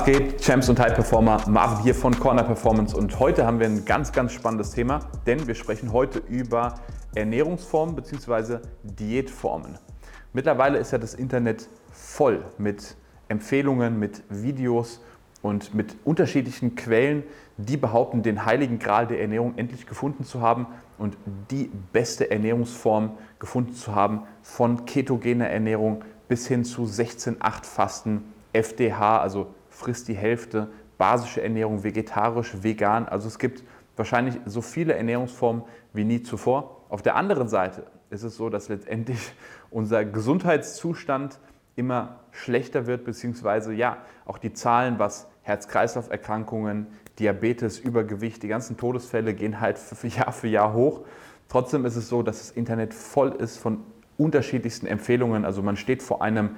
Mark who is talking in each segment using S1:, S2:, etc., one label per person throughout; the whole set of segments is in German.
S1: Was geht, Champs und High Performer? Marvin hier von Corner Performance und heute haben wir ein ganz, ganz spannendes Thema, denn wir sprechen heute über Ernährungsformen bzw. Diätformen. Mittlerweile ist ja das Internet voll mit Empfehlungen, mit Videos und mit unterschiedlichen Quellen, die behaupten, den heiligen Gral der Ernährung endlich gefunden zu haben und die beste Ernährungsform gefunden zu haben, von ketogener Ernährung bis hin zu 16-8-Fasten, FDH, also frisst die Hälfte, basische Ernährung, vegetarisch, vegan. Also es gibt wahrscheinlich so viele Ernährungsformen wie nie zuvor. Auf der anderen Seite ist es so, dass letztendlich unser Gesundheitszustand immer schlechter wird, beziehungsweise ja, auch die Zahlen, was Herz-Kreislauf-Erkrankungen, Diabetes, Übergewicht, die ganzen Todesfälle gehen halt für Jahr für Jahr hoch. Trotzdem ist es so, dass das Internet voll ist von unterschiedlichsten Empfehlungen. Also man steht vor einem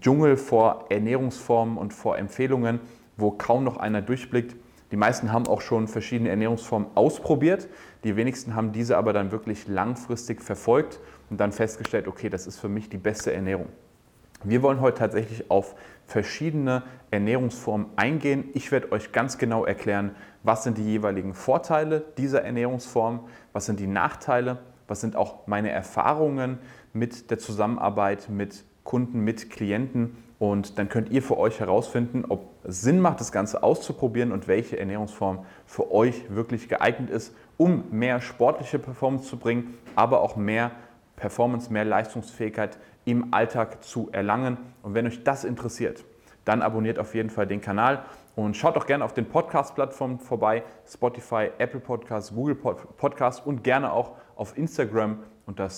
S1: Dschungel vor Ernährungsformen und vor Empfehlungen, wo kaum noch einer durchblickt. Die meisten haben auch schon verschiedene Ernährungsformen ausprobiert. Die wenigsten haben diese aber dann wirklich langfristig verfolgt und dann festgestellt, okay, das ist für mich die beste Ernährung. Wir wollen heute tatsächlich auf verschiedene Ernährungsformen eingehen. Ich werde euch ganz genau erklären, was sind die jeweiligen Vorteile dieser Ernährungsform, was sind die Nachteile, was sind auch meine Erfahrungen mit der Zusammenarbeit mit Kunden, mit Klienten. Und dann könnt ihr für euch herausfinden, ob es Sinn macht, das Ganze auszuprobieren und welche Ernährungsform für euch wirklich geeignet ist, um mehr sportliche Performance zu bringen, aber auch mehr Performance, mehr Leistungsfähigkeit im Alltag zu erlangen. Und wenn euch das interessiert, dann abonniert auf jeden Fall den Kanal und schaut auch gerne auf den Podcast-Plattformen vorbei, Spotify, Apple Podcasts, Google Podcasts und gerne auch auf Instagram unter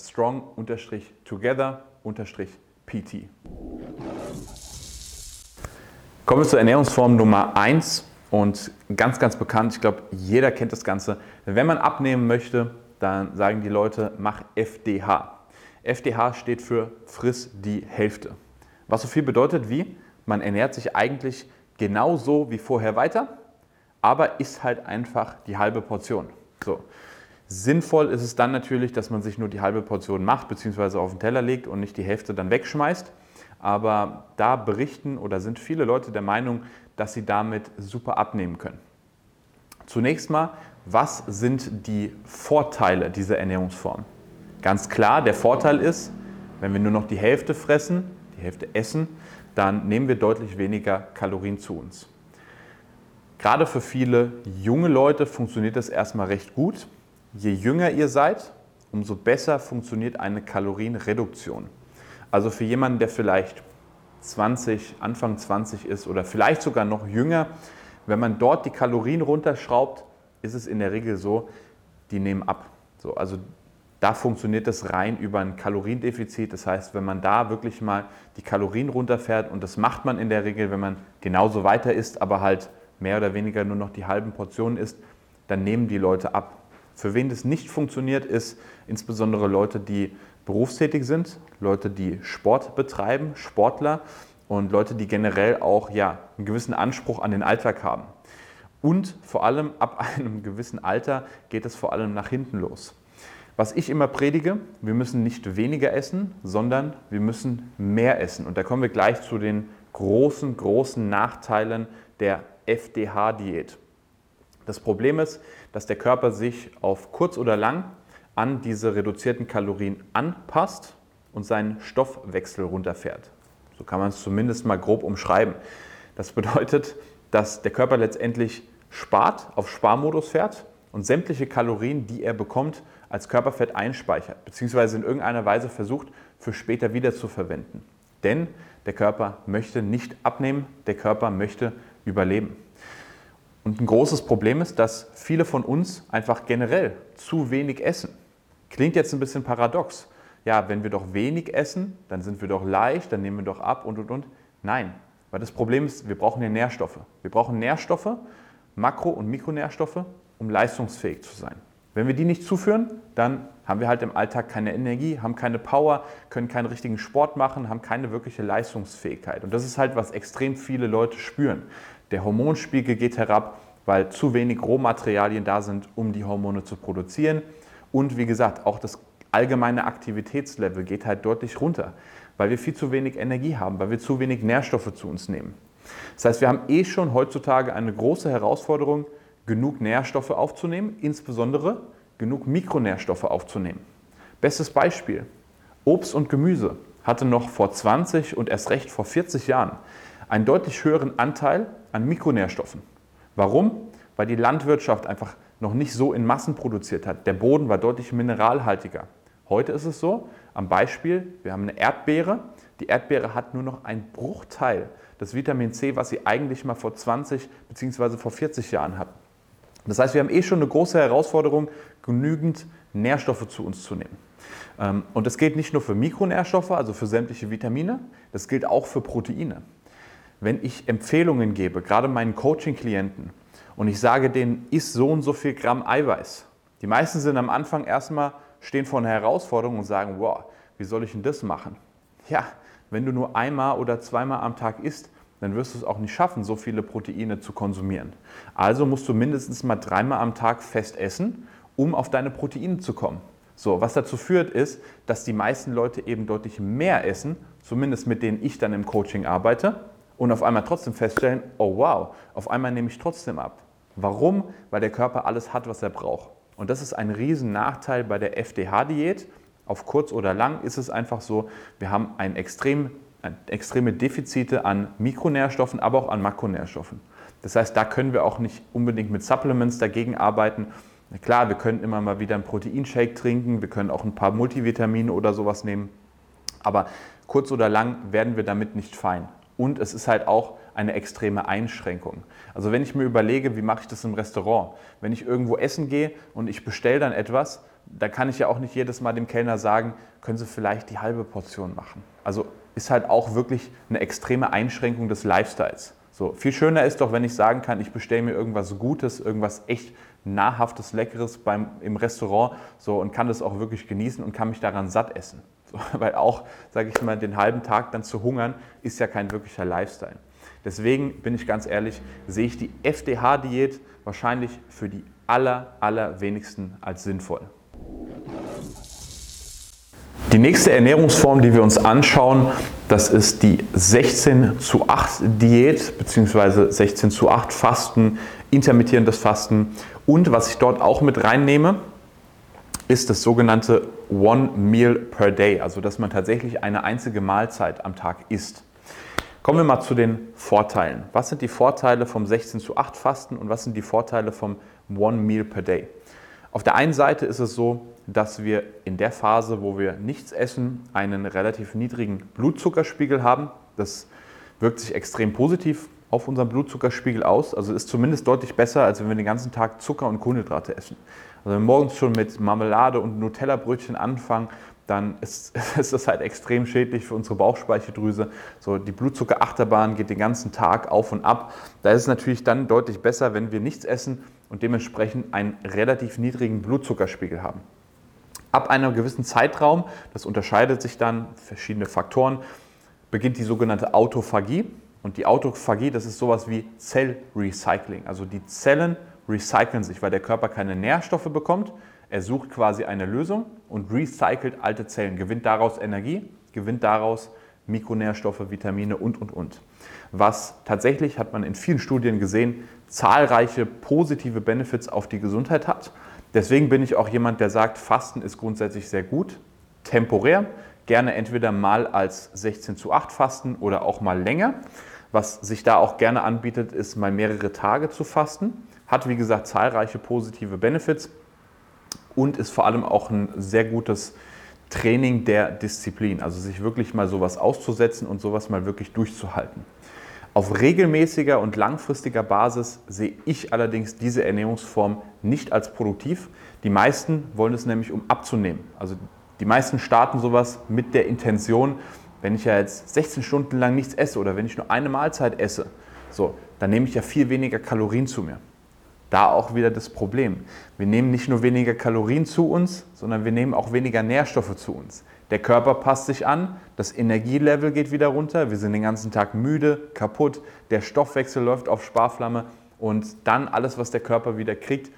S1: strong-together-pt. Kommen wir zur Ernährungsform Nummer 1 und ganz, ganz bekannt, ich glaube, jeder kennt das Ganze. Wenn man abnehmen möchte, dann sagen die Leute, mach FDH. FDH steht für friss die Hälfte. Was so viel bedeutet wie, man ernährt sich eigentlich genauso wie vorher weiter, aber isst halt einfach die halbe Portion. So. Sinnvoll ist es dann natürlich, dass man sich nur die halbe Portion macht bzw. auf den Teller legt und nicht die Hälfte dann wegschmeißt. Aber da berichten oder sind viele Leute der Meinung, dass sie damit super abnehmen können. Zunächst mal, was sind die Vorteile dieser Ernährungsform? Ganz klar, der Vorteil ist, wenn wir nur noch die Hälfte fressen, die Hälfte essen, dann nehmen wir deutlich weniger Kalorien zu uns. Gerade für viele junge Leute funktioniert das erstmal recht gut. Je jünger ihr seid, umso besser funktioniert eine Kalorienreduktion. Also für jemanden, der vielleicht 20, Anfang 20 ist oder vielleicht sogar noch jünger, wenn man dort die Kalorien runterschraubt, ist es in der Regel so, die nehmen ab. So, also da funktioniert das rein über ein Kaloriendefizit. Das heißt, wenn man da wirklich mal die Kalorien runterfährt, und das macht man in der Regel, wenn man genauso weiter isst, aber halt mehr oder weniger nur noch die halben Portionen isst, dann nehmen die Leute ab. Für wen das nicht funktioniert, ist insbesondere Leute, die berufstätig sind, Leute, die Sport betreiben, Sportler und Leute, die generell auch ja, einen gewissen Anspruch an den Alltag haben. Und vor allem ab einem gewissen Alter geht es vor allem nach hinten los. Was ich immer predige, wir müssen nicht weniger essen, sondern wir müssen mehr essen. Und da kommen wir gleich zu den großen, großen Nachteilen der FDH-Diät. Das Problem ist, dass der Körper sich auf kurz oder lang an diese reduzierten Kalorien anpasst und seinen Stoffwechsel runterfährt. So kann man es zumindest mal grob umschreiben. Das bedeutet, dass der Körper letztendlich spart, auf Sparmodus fährt und sämtliche Kalorien, die er bekommt, als Körperfett einspeichert, beziehungsweise in irgendeiner Weise versucht, für später wieder zu verwenden. Denn der Körper möchte nicht abnehmen, der Körper möchte überleben. Und ein großes Problem ist, dass viele von uns einfach generell zu wenig essen. Klingt jetzt ein bisschen paradox. Ja, wenn wir doch wenig essen, dann sind wir doch leicht, dann nehmen wir doch ab und und und. Nein, weil das Problem ist, wir brauchen ja Nährstoffe. Wir brauchen Nährstoffe, Makro- und Mikronährstoffe, um leistungsfähig zu sein. Wenn wir die nicht zuführen, dann haben wir halt im Alltag keine Energie, haben keine Power, können keinen richtigen Sport machen, haben keine wirkliche Leistungsfähigkeit. Und das ist halt, was extrem viele Leute spüren. Der Hormonspiegel geht herab, weil zu wenig Rohmaterialien da sind, um die Hormone zu produzieren. Und wie gesagt, auch das allgemeine Aktivitätslevel geht halt deutlich runter, weil wir viel zu wenig Energie haben, weil wir zu wenig Nährstoffe zu uns nehmen. Das heißt, wir haben eh schon heutzutage eine große Herausforderung, genug Nährstoffe aufzunehmen, insbesondere genug Mikronährstoffe aufzunehmen. Bestes Beispiel, Obst und Gemüse hatte noch vor 20 und erst recht vor 40 Jahren einen deutlich höheren Anteil an Mikronährstoffen. Warum? Weil die Landwirtschaft einfach noch nicht so in Massen produziert hat. Der Boden war deutlich mineralhaltiger. Heute ist es so, am Beispiel, wir haben eine Erdbeere. Die Erdbeere hat nur noch einen Bruchteil des Vitamin C, was sie eigentlich mal vor 20 bzw. vor 40 Jahren hatten. Das heißt, wir haben eh schon eine große Herausforderung, genügend Nährstoffe zu uns zu nehmen. Ähm, und das gilt nicht nur für Mikronährstoffe, also für sämtliche Vitamine, das gilt auch für Proteine. Wenn ich Empfehlungen gebe, gerade meinen Coaching-Klienten, und ich sage denen, isst so und so viel Gramm Eiweiß. Die meisten sind am Anfang erstmal, stehen vor einer Herausforderung und sagen, wow, wie soll ich denn das machen? Ja, wenn du nur einmal oder zweimal am Tag isst, dann wirst du es auch nicht schaffen, so viele Proteine zu konsumieren. Also musst du mindestens mal dreimal am Tag fest essen, um auf deine Proteine zu kommen. So, was dazu führt, ist, dass die meisten Leute eben deutlich mehr essen, zumindest mit denen ich dann im Coaching arbeite, und auf einmal trotzdem feststellen, oh wow, auf einmal nehme ich trotzdem ab. Warum? Weil der Körper alles hat, was er braucht. Und das ist ein riesen Nachteil bei der FDH-Diät. Auf kurz oder lang ist es einfach so, wir haben ein extrem, extreme Defizite an Mikronährstoffen, aber auch an Makronährstoffen. Das heißt, da können wir auch nicht unbedingt mit Supplements dagegen arbeiten, Klar, wir können immer mal wieder einen Proteinshake trinken, wir können auch ein paar Multivitamine oder sowas nehmen, aber kurz oder lang werden wir damit nicht fein. Und es ist halt auch eine extreme Einschränkung. Also wenn ich mir überlege, wie mache ich das im Restaurant? Wenn ich irgendwo essen gehe und ich bestelle dann etwas, da kann ich ja auch nicht jedes Mal dem Kellner sagen, können Sie vielleicht die halbe Portion machen. Also ist halt auch wirklich eine extreme Einschränkung des Lifestyles. So, viel schöner ist doch, wenn ich sagen kann, ich bestelle mir irgendwas Gutes, irgendwas echt nahrhaftes, leckeres beim, im Restaurant so, und kann das auch wirklich genießen und kann mich daran satt essen. So, weil auch, sage ich mal, den halben Tag dann zu hungern, ist ja kein wirklicher Lifestyle. Deswegen bin ich ganz ehrlich, sehe ich die FDH-Diät wahrscheinlich für die aller, allerwenigsten als sinnvoll. Die nächste Ernährungsform, die wir uns anschauen, das ist die 16 zu 8 Diät bzw. 16 zu 8 Fasten, intermittierendes Fasten. Und was ich dort auch mit reinnehme, ist das sogenannte One Meal per Day, also dass man tatsächlich eine einzige Mahlzeit am Tag isst. Kommen wir mal zu den Vorteilen. Was sind die Vorteile vom 16 zu 8 Fasten und was sind die Vorteile vom One Meal per Day? Auf der einen Seite ist es so, dass wir in der Phase, wo wir nichts essen, einen relativ niedrigen Blutzuckerspiegel haben. Das wirkt sich extrem positiv auf unseren Blutzuckerspiegel aus. Also ist zumindest deutlich besser, als wenn wir den ganzen Tag Zucker und Kohlenhydrate essen. Also wenn wir morgens schon mit Marmelade und Nutella-Brötchen anfangen, dann ist, ist das halt extrem schädlich für unsere Bauchspeicheldrüse. So, die Blutzuckerachterbahn geht den ganzen Tag auf und ab. Da ist es natürlich dann deutlich besser, wenn wir nichts essen und dementsprechend einen relativ niedrigen Blutzuckerspiegel haben. Ab einem gewissen Zeitraum, das unterscheidet sich dann, verschiedene Faktoren, beginnt die sogenannte Autophagie. Und die Autophagie, das ist sowas wie Zellrecycling. Also die Zellen recyceln sich, weil der Körper keine Nährstoffe bekommt. Er sucht quasi eine Lösung und recycelt alte Zellen, gewinnt daraus Energie, gewinnt daraus Mikronährstoffe, Vitamine und, und, und. Was tatsächlich, hat man in vielen Studien gesehen, zahlreiche positive Benefits auf die Gesundheit hat. Deswegen bin ich auch jemand, der sagt, Fasten ist grundsätzlich sehr gut, temporär, gerne entweder mal als 16 zu 8 Fasten oder auch mal länger. Was sich da auch gerne anbietet, ist mal mehrere Tage zu fasten. Hat wie gesagt zahlreiche positive Benefits und ist vor allem auch ein sehr gutes Training der Disziplin. Also sich wirklich mal sowas auszusetzen und sowas mal wirklich durchzuhalten. Auf regelmäßiger und langfristiger Basis sehe ich allerdings diese Ernährungsform nicht als produktiv. Die meisten wollen es nämlich, um abzunehmen. Also die meisten starten sowas mit der Intention, wenn ich ja jetzt 16 Stunden lang nichts esse oder wenn ich nur eine Mahlzeit esse, so, dann nehme ich ja viel weniger Kalorien zu mir. Da auch wieder das Problem. Wir nehmen nicht nur weniger Kalorien zu uns, sondern wir nehmen auch weniger Nährstoffe zu uns. Der Körper passt sich an, das Energielevel geht wieder runter, wir sind den ganzen Tag müde, kaputt, der Stoffwechsel läuft auf Sparflamme und dann alles, was der Körper wieder kriegt,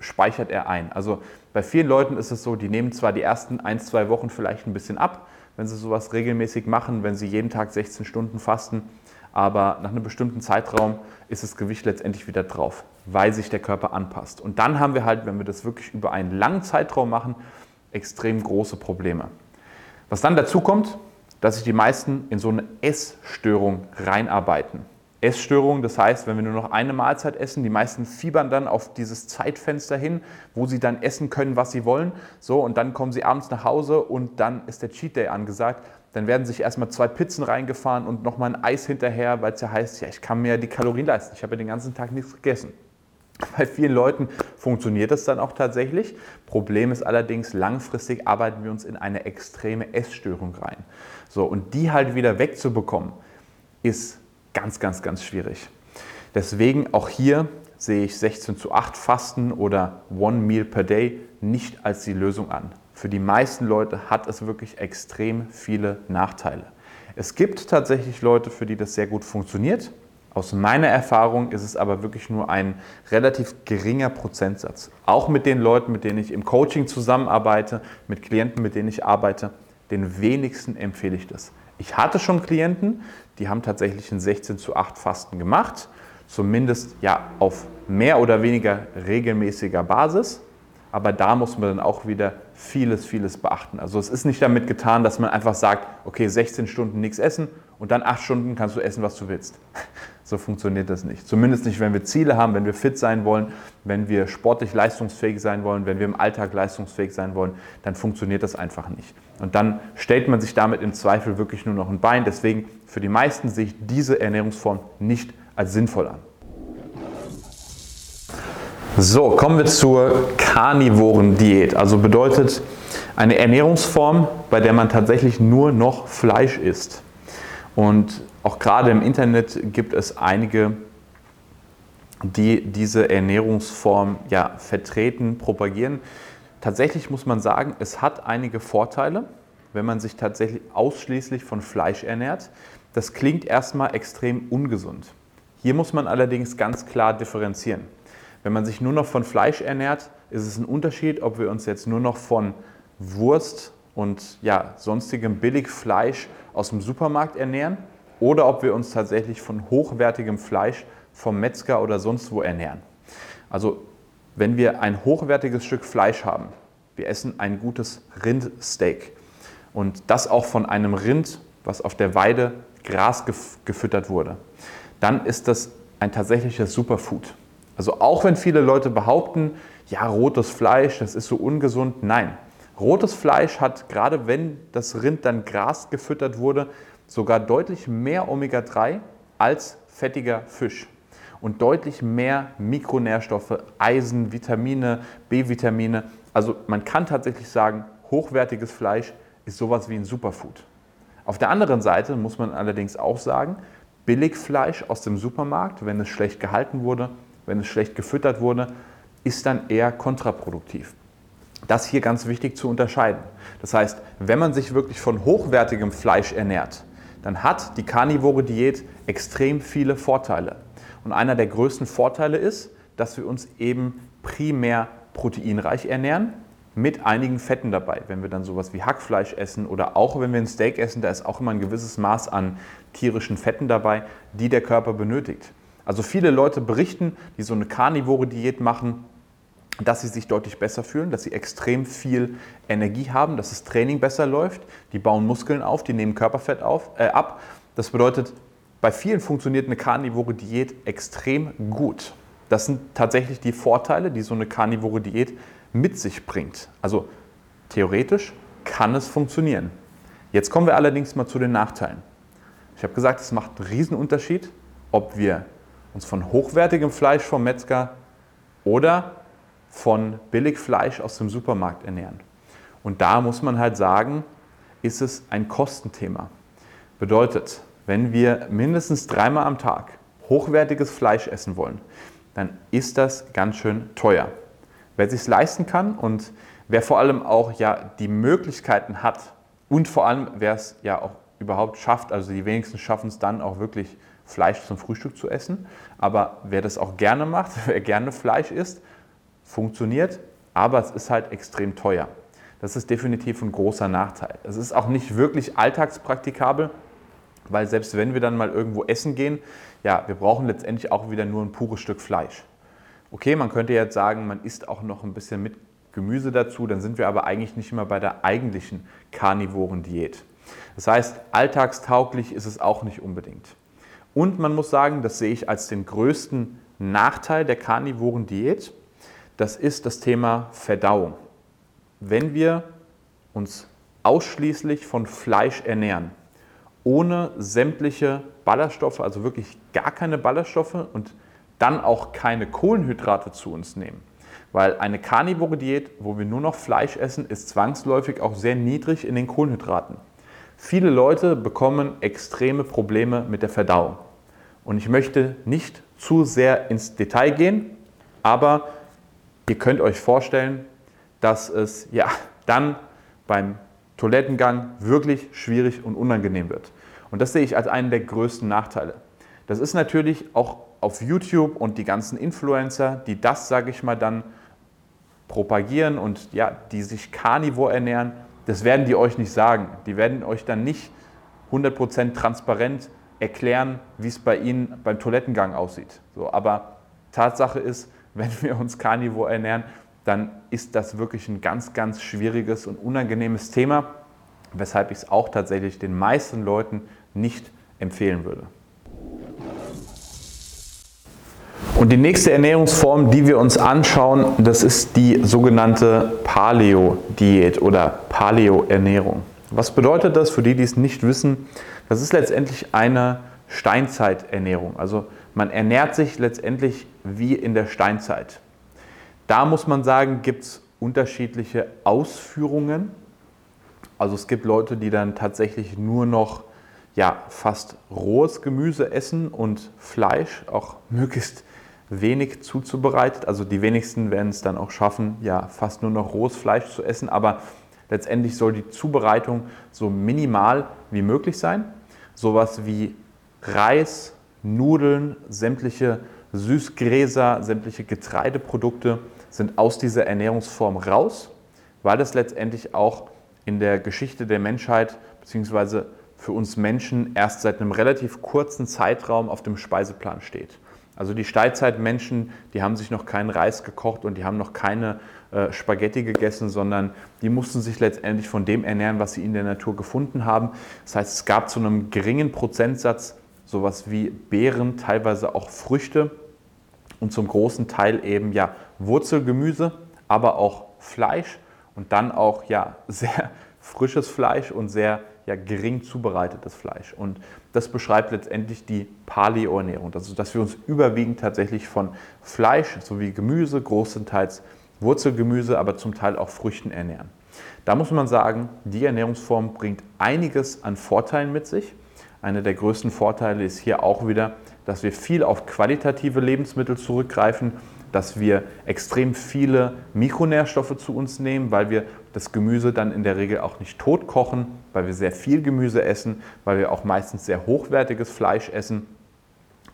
S1: speichert er ein. Also bei vielen Leuten ist es so, die nehmen zwar die ersten ein, zwei Wochen vielleicht ein bisschen ab, wenn sie sowas regelmäßig machen, wenn sie jeden Tag 16 Stunden fasten, aber nach einem bestimmten Zeitraum ist das Gewicht letztendlich wieder drauf, weil sich der Körper anpasst. Und dann haben wir halt, wenn wir das wirklich über einen langen Zeitraum machen, extrem große Probleme. Was dann dazu kommt, dass sich die meisten in so eine Essstörung reinarbeiten. Essstörung, das heißt, wenn wir nur noch eine Mahlzeit essen, die meisten fiebern dann auf dieses Zeitfenster hin, wo sie dann essen können, was sie wollen. So, und dann kommen sie abends nach Hause und dann ist der Cheat Day angesagt. Dann werden sich erstmal zwei Pizzen reingefahren und nochmal ein Eis hinterher, weil es ja heißt, ja, ich kann mir die Kalorien leisten. Ich habe ja den ganzen Tag nichts gegessen. Bei vielen Leuten funktioniert das dann auch tatsächlich. Problem ist allerdings, langfristig arbeiten wir uns in eine extreme Essstörung rein. So, und die halt wieder wegzubekommen, ist ganz, ganz, ganz schwierig. Deswegen auch hier sehe ich 16 zu 8 Fasten oder One Meal per Day nicht als die Lösung an. Für die meisten Leute hat es wirklich extrem viele Nachteile. Es gibt tatsächlich Leute, für die das sehr gut funktioniert. Aus meiner Erfahrung ist es aber wirklich nur ein relativ geringer Prozentsatz. Auch mit den Leuten, mit denen ich im Coaching zusammenarbeite, mit Klienten, mit denen ich arbeite, den wenigsten empfehle ich das. Ich hatte schon Klienten, die haben tatsächlich ein 16 zu 8 Fasten gemacht, zumindest ja auf mehr oder weniger regelmäßiger Basis. Aber da muss man dann auch wieder vieles, vieles beachten. Also es ist nicht damit getan, dass man einfach sagt, okay, 16 Stunden nichts essen und dann 8 Stunden kannst du essen, was du willst. So funktioniert das nicht. Zumindest nicht, wenn wir Ziele haben, wenn wir fit sein wollen, wenn wir sportlich leistungsfähig sein wollen, wenn wir im Alltag leistungsfähig sein wollen, dann funktioniert das einfach nicht. Und dann stellt man sich damit im Zweifel wirklich nur noch ein Bein. Deswegen für die meisten sehe ich diese Ernährungsform nicht als sinnvoll an. So, kommen wir zur karnivoren Diät. Also bedeutet eine Ernährungsform, bei der man tatsächlich nur noch Fleisch isst. Und auch gerade im Internet gibt es einige, die diese Ernährungsform ja, vertreten, propagieren. Tatsächlich muss man sagen, es hat einige Vorteile, wenn man sich tatsächlich ausschließlich von Fleisch ernährt. Das klingt erstmal extrem ungesund. Hier muss man allerdings ganz klar differenzieren. Wenn man sich nur noch von Fleisch ernährt, ist es ein Unterschied, ob wir uns jetzt nur noch von Wurst und ja, sonstigem Billigfleisch aus dem Supermarkt ernähren oder ob wir uns tatsächlich von hochwertigem Fleisch vom Metzger oder sonst wo ernähren. Also wenn wir ein hochwertiges Stück Fleisch haben, wir essen ein gutes Rindsteak und das auch von einem Rind, was auf der Weide Gras gefüttert wurde, dann ist das ein tatsächliches Superfood. Also auch wenn viele Leute behaupten, ja, rotes Fleisch, das ist so ungesund, nein. Rotes Fleisch hat, gerade wenn das Rind dann Gras gefüttert wurde, sogar deutlich mehr Omega-3 als fettiger Fisch und deutlich mehr Mikronährstoffe, Eisen, Vitamine, B-Vitamine. Also man kann tatsächlich sagen, hochwertiges Fleisch ist sowas wie ein Superfood. Auf der anderen Seite muss man allerdings auch sagen, Billigfleisch aus dem Supermarkt, wenn es schlecht gehalten wurde, wenn es schlecht gefüttert wurde, ist dann eher kontraproduktiv. Das hier ganz wichtig zu unterscheiden. Das heißt, wenn man sich wirklich von hochwertigem Fleisch ernährt, dann hat die karnivore Diät extrem viele Vorteile. Und einer der größten Vorteile ist, dass wir uns eben primär proteinreich ernähren, mit einigen Fetten dabei. Wenn wir dann sowas wie Hackfleisch essen oder auch wenn wir ein Steak essen, da ist auch immer ein gewisses Maß an tierischen Fetten dabei, die der Körper benötigt. Also viele Leute berichten, die so eine karnivore Diät machen, dass sie sich deutlich besser fühlen, dass sie extrem viel Energie haben, dass das Training besser läuft, die bauen Muskeln auf, die nehmen Körperfett auf, äh, ab. Das bedeutet, bei vielen funktioniert eine karnivore Diät extrem gut. Das sind tatsächlich die Vorteile, die so eine karnivore Diät mit sich bringt. Also theoretisch kann es funktionieren. Jetzt kommen wir allerdings mal zu den Nachteilen. Ich habe gesagt, es macht einen Riesenunterschied, ob wir uns von hochwertigem Fleisch vom Metzger oder von Billigfleisch aus dem Supermarkt ernähren. Und da muss man halt sagen, ist es ein Kostenthema. Bedeutet, wenn wir mindestens dreimal am Tag hochwertiges Fleisch essen wollen, dann ist das ganz schön teuer. Wer sich es leisten kann und wer vor allem auch ja die Möglichkeiten hat und vor allem wer es ja auch überhaupt schafft, also die wenigsten schaffen es dann auch wirklich Fleisch zum Frühstück zu essen, aber wer das auch gerne macht, wer gerne Fleisch isst, funktioniert, aber es ist halt extrem teuer. Das ist definitiv ein großer Nachteil. Es ist auch nicht wirklich alltagspraktikabel. weil selbst wenn wir dann mal irgendwo essen gehen, ja, wir brauchen letztendlich auch wieder nur ein pures Stück Fleisch. Okay, man könnte jetzt sagen, man isst auch noch ein bisschen mit Gemüse dazu, dann sind wir aber eigentlich nicht mehr bei der eigentlichen karnivoren Diät. Das heißt, alltagstauglich ist es auch nicht unbedingt. Und man muss sagen, das sehe ich als den größten Nachteil der karnivoren Diät, das ist das Thema Verdauung. Wenn wir uns ausschließlich von Fleisch ernähren, ohne sämtliche Ballaststoffe, also wirklich gar keine Ballaststoffe und dann auch keine Kohlenhydrate zu uns nehmen. Weil eine karnivore Diät, wo wir nur noch Fleisch essen, ist zwangsläufig auch sehr niedrig in den Kohlenhydraten. Viele Leute bekommen extreme Probleme mit der Verdauung. Und ich möchte nicht zu sehr ins Detail gehen, aber ihr könnt euch vorstellen, dass es ja dann beim Toilettengang wirklich schwierig und unangenehm wird. Und das sehe ich als einen der größten Nachteile. Das ist natürlich auch auf YouTube und die ganzen Influencer, die das, sage ich mal, dann propagieren und ja, die sich carnivore ernähren, das werden die euch nicht sagen. Die werden euch dann nicht 100% transparent erklären, wie es bei ihnen beim Toilettengang aussieht. So, aber Tatsache ist, wenn wir uns carnivore ernähren, dann ist das wirklich ein ganz, ganz schwieriges und unangenehmes Thema, weshalb ich es auch tatsächlich den meisten Leuten nicht empfehlen würde. Und die nächste Ernährungsform, die wir uns anschauen, das ist die sogenannte Paleo-Diät oder Paleo-Ernährung. Was bedeutet das für die, die es nicht wissen? Das ist letztendlich eine Steinzeiternährung. Also man ernährt sich letztendlich wie in der Steinzeit. Da muss man sagen, gibt es unterschiedliche Ausführungen. Also es gibt Leute, die dann tatsächlich nur noch ja, fast rohes Gemüse essen und Fleisch, auch möglichst wenig zuzubereitet. Also die wenigsten werden es dann auch schaffen, ja, fast nur noch rohes Fleisch zu essen. Aber letztendlich soll die Zubereitung so minimal wie möglich sein. Sowas wie Reis, Nudeln, sämtliche Süßgräser, sämtliche Getreideprodukte sind aus dieser Ernährungsform raus, weil das letztendlich auch in der Geschichte der Menschheit bzw. für uns Menschen erst seit einem relativ kurzen Zeitraum auf dem Speiseplan steht. Also die Steinzeitmenschen, die haben sich noch keinen Reis gekocht und die haben noch keine äh, Spaghetti gegessen, sondern die mussten sich letztendlich von dem ernähren, was sie in der Natur gefunden haben. Das heißt, es gab zu einem geringen Prozentsatz sowas wie Beeren, teilweise auch Früchte und zum großen Teil eben ja Wurzelgemüse, aber auch Fleisch und dann auch ja sehr frisches Fleisch und sehr ja, gering zubereitetes Fleisch. Und das beschreibt letztendlich die Paleo-Ernährung, also dass wir uns überwiegend tatsächlich von Fleisch sowie Gemüse, großenteils Wurzelgemüse, aber zum Teil auch Früchten ernähren. Da muss man sagen, die Ernährungsform bringt einiges an Vorteilen mit sich. Einer der größten Vorteile ist hier auch wieder, dass wir viel auf qualitative Lebensmittel zurückgreifen, dass wir extrem viele Mikronährstoffe zu uns nehmen, weil wir das Gemüse dann in der Regel auch nicht tot kochen, weil wir sehr viel Gemüse essen, weil wir auch meistens sehr hochwertiges Fleisch essen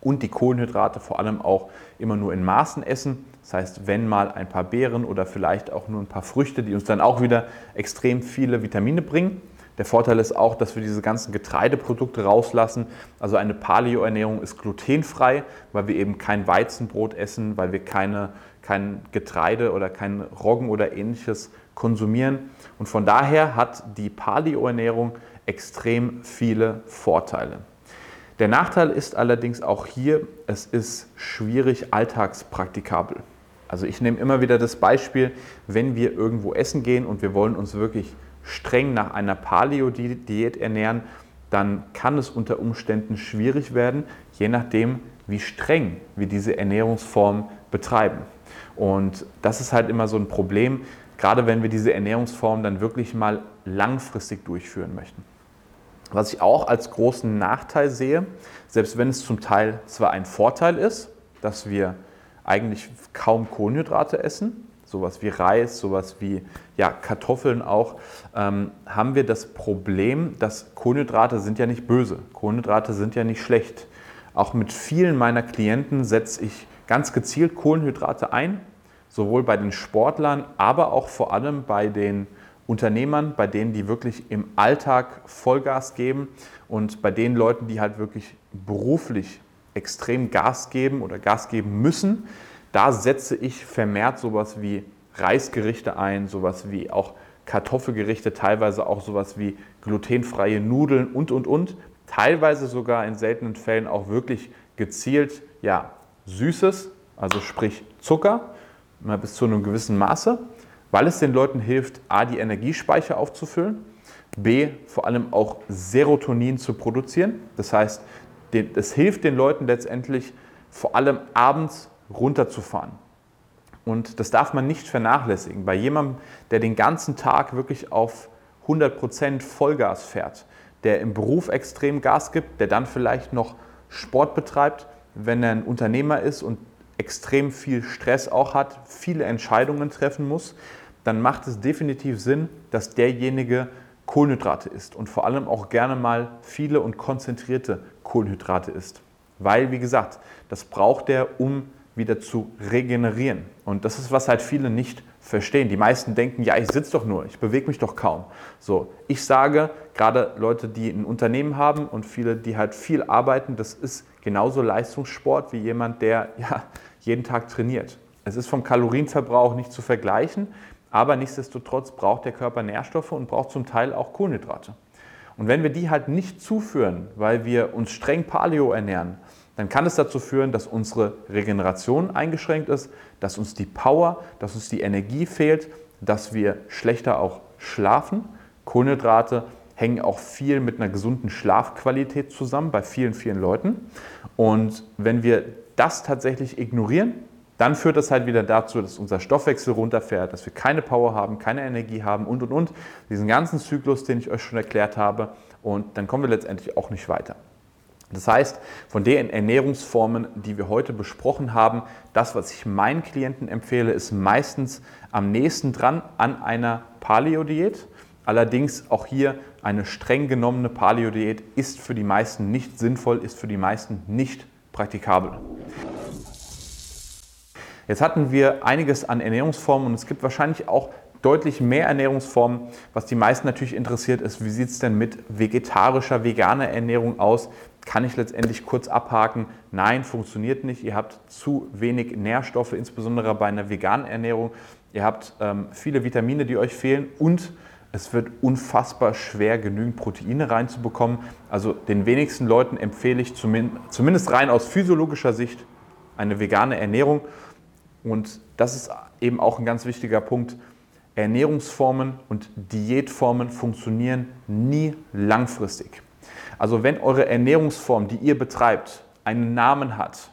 S1: und die Kohlenhydrate vor allem auch immer nur in Maßen essen. Das heißt, wenn mal ein paar Beeren oder vielleicht auch nur ein paar Früchte, die uns dann auch wieder extrem viele Vitamine bringen. Der Vorteil ist auch, dass wir diese ganzen Getreideprodukte rauslassen. Also eine Paleo-Ernährung ist glutenfrei, weil wir eben kein Weizenbrot essen, weil wir keine, kein Getreide oder kein Roggen oder ähnliches konsumieren. Und von daher hat die Paleo-Ernährung extrem viele Vorteile. Der Nachteil ist allerdings auch hier, es ist schwierig alltagspraktikabel. Also ich nehme immer wieder das Beispiel, wenn wir irgendwo essen gehen und wir wollen uns wirklich streng nach einer Paleo-Diät ernähren, dann kann es unter Umständen schwierig werden, je nachdem, wie streng wir diese Ernährungsform betreiben. Und das ist halt immer so ein Problem, gerade wenn wir diese Ernährungsform dann wirklich mal langfristig durchführen möchten. Was ich auch als großen Nachteil sehe, selbst wenn es zum Teil zwar ein Vorteil ist, dass wir eigentlich kaum Kohlenhydrate essen, sowas wie Reis, sowas wie ja, Kartoffeln auch, ähm, haben wir das Problem, dass Kohlenhydrate sind ja nicht böse. Kohlenhydrate sind ja nicht schlecht. Auch mit vielen meiner Klienten setze ich ganz gezielt Kohlenhydrate ein, sowohl bei den Sportlern, aber auch vor allem bei den Unternehmern, bei denen die wirklich im Alltag Vollgas geben und bei den Leuten, die halt wirklich beruflich extrem Gas geben oder Gas geben müssen, da setze ich vermehrt sowas wie Reisgerichte ein, sowas wie auch Kartoffelgerichte, teilweise auch sowas wie glutenfreie Nudeln und, und, und. Teilweise sogar in seltenen Fällen auch wirklich gezielt, ja, Süßes, also sprich Zucker, bis zu einem gewissen Maße, weil es den Leuten hilft, a, die Energiespeicher aufzufüllen, b, vor allem auch Serotonin zu produzieren. Das heißt, es hilft den Leuten letztendlich vor allem abends runterzufahren. Und das darf man nicht vernachlässigen. Bei jemandem, der den ganzen Tag wirklich auf 100% Vollgas fährt, der im Beruf extrem Gas gibt, der dann vielleicht noch Sport betreibt, wenn er ein Unternehmer ist und extrem viel Stress auch hat, viele Entscheidungen treffen muss, dann macht es definitiv Sinn, dass derjenige Kohlenhydrate isst und vor allem auch gerne mal viele und konzentrierte Kohlenhydrate isst. Weil, wie gesagt, das braucht er, um wieder zu regenerieren. Und das ist, was halt viele nicht verstehen. Die meisten denken, ja, ich sitze doch nur, ich bewege mich doch kaum. So, ich sage, gerade Leute, die ein Unternehmen haben und viele, die halt viel arbeiten, das ist genauso Leistungssport wie jemand, der ja, jeden Tag trainiert. Es ist vom Kalorienverbrauch nicht zu vergleichen, aber nichtsdestotrotz braucht der Körper Nährstoffe und braucht zum Teil auch Kohlenhydrate. Und wenn wir die halt nicht zuführen, weil wir uns streng Paleo ernähren, dann kann es dazu führen, dass unsere Regeneration eingeschränkt ist, dass uns die Power, dass uns die Energie fehlt, dass wir schlechter auch schlafen. Kohlenhydrate hängen auch viel mit einer gesunden Schlafqualität zusammen bei vielen, vielen Leuten. Und wenn wir das tatsächlich ignorieren, dann führt das halt wieder dazu, dass unser Stoffwechsel runterfährt, dass wir keine Power haben, keine Energie haben und und und. Diesen ganzen Zyklus, den ich euch schon erklärt habe. Und dann kommen wir letztendlich auch nicht weiter. Das heißt, von den Ernährungsformen, die wir heute besprochen haben, das, was ich meinen Klienten empfehle, ist meistens am nächsten dran an einer Paleo-Diät. Allerdings auch hier eine streng genommene Paleo-Diät ist für die meisten nicht sinnvoll, ist für die meisten nicht praktikabel. Jetzt hatten wir einiges an Ernährungsformen und es gibt wahrscheinlich auch deutlich mehr Ernährungsformen. Was die meisten natürlich interessiert ist, wie sieht es denn mit vegetarischer, veganer Ernährung aus? Kann ich letztendlich kurz abhaken, nein, funktioniert nicht. Ihr habt zu wenig Nährstoffe, insbesondere bei einer veganen Ernährung. Ihr habt ähm, viele Vitamine, die euch fehlen und es wird unfassbar schwer, genügend Proteine reinzubekommen. Also den wenigsten Leuten empfehle ich zumindest rein aus physiologischer Sicht eine vegane Ernährung. Und das ist eben auch ein ganz wichtiger Punkt. Ernährungsformen und Diätformen funktionieren nie langfristig. Also wenn eure Ernährungsform, die ihr betreibt, einen Namen hat,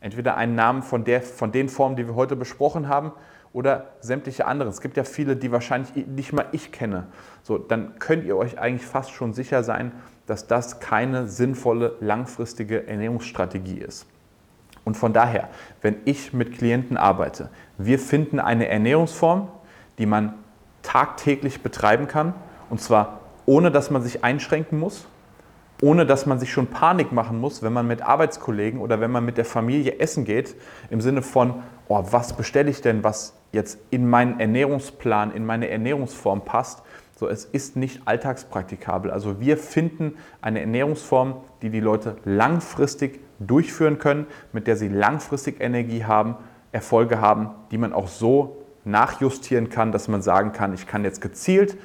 S1: entweder einen Namen von, der, von den Formen, die wir heute besprochen haben, oder sämtliche anderen. Es gibt ja viele, die wahrscheinlich nicht mal ich kenne. So, dann könnt ihr euch eigentlich fast schon sicher sein, dass das keine sinnvolle langfristige Ernährungsstrategie ist. Und von daher, wenn ich mit Klienten arbeite, wir finden eine Ernährungsform, die man tagtäglich betreiben kann, und zwar ohne dass man sich einschränken muss, ohne dass man sich schon Panik machen muss, wenn man mit Arbeitskollegen oder wenn man mit der Familie essen geht, im Sinne von, oh, was bestelle ich denn, was jetzt in meinen Ernährungsplan, in meine Ernährungsform passt. So, es ist nicht alltagspraktikabel. Also wir finden eine Ernährungsform, die die Leute langfristig durchführen können, mit der sie langfristig Energie haben, Erfolge haben, die man auch so nachjustieren kann, dass man sagen kann, ich kann jetzt gezielt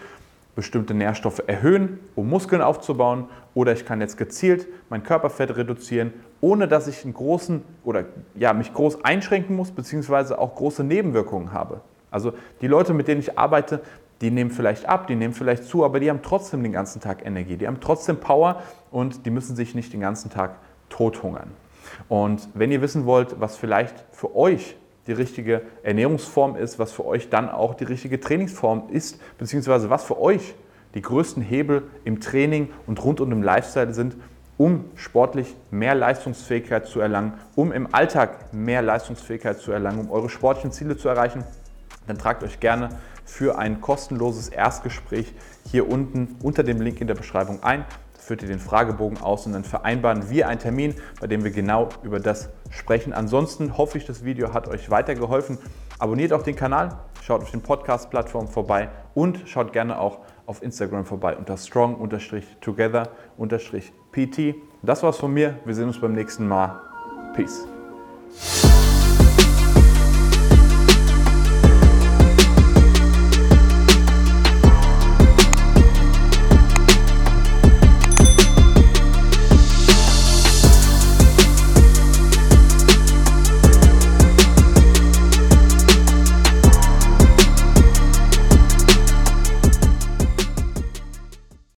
S1: bestimmte Nährstoffe erhöhen, um Muskeln aufzubauen, oder ich kann jetzt gezielt mein Körperfett reduzieren, ohne dass ich einen großen oder ja, mich groß einschränken muss, beziehungsweise auch große Nebenwirkungen habe. Also die Leute, mit denen ich arbeite, die nehmen vielleicht ab, die nehmen vielleicht zu, aber die haben trotzdem den ganzen Tag Energie, die haben trotzdem Power und die müssen sich nicht den ganzen Tag tothungern. Und wenn ihr wissen wollt, was vielleicht für euch die richtige Ernährungsform ist, was für euch dann auch die richtige Trainingsform ist, beziehungsweise was für euch die größten Hebel im Training und rund um den Lifestyle sind, um sportlich mehr Leistungsfähigkeit zu erlangen, um im Alltag mehr Leistungsfähigkeit zu erlangen, um eure sportlichen Ziele zu erreichen, dann tragt euch gerne für ein kostenloses Erstgespräch hier unten unter dem Link in der Beschreibung ein. Da führt ihr den Fragebogen aus und dann vereinbaren wir einen Termin, bei dem wir genau über das sprechen. Ansonsten hoffe ich, das Video hat euch weitergeholfen. Abonniert auch den Kanal, schaut auf den Podcast-Plattformen vorbei und schaut gerne auch auf Instagram vorbei unter strong-together-pt. Das war's von mir. Wir sehen uns beim nächsten Mal. Peace.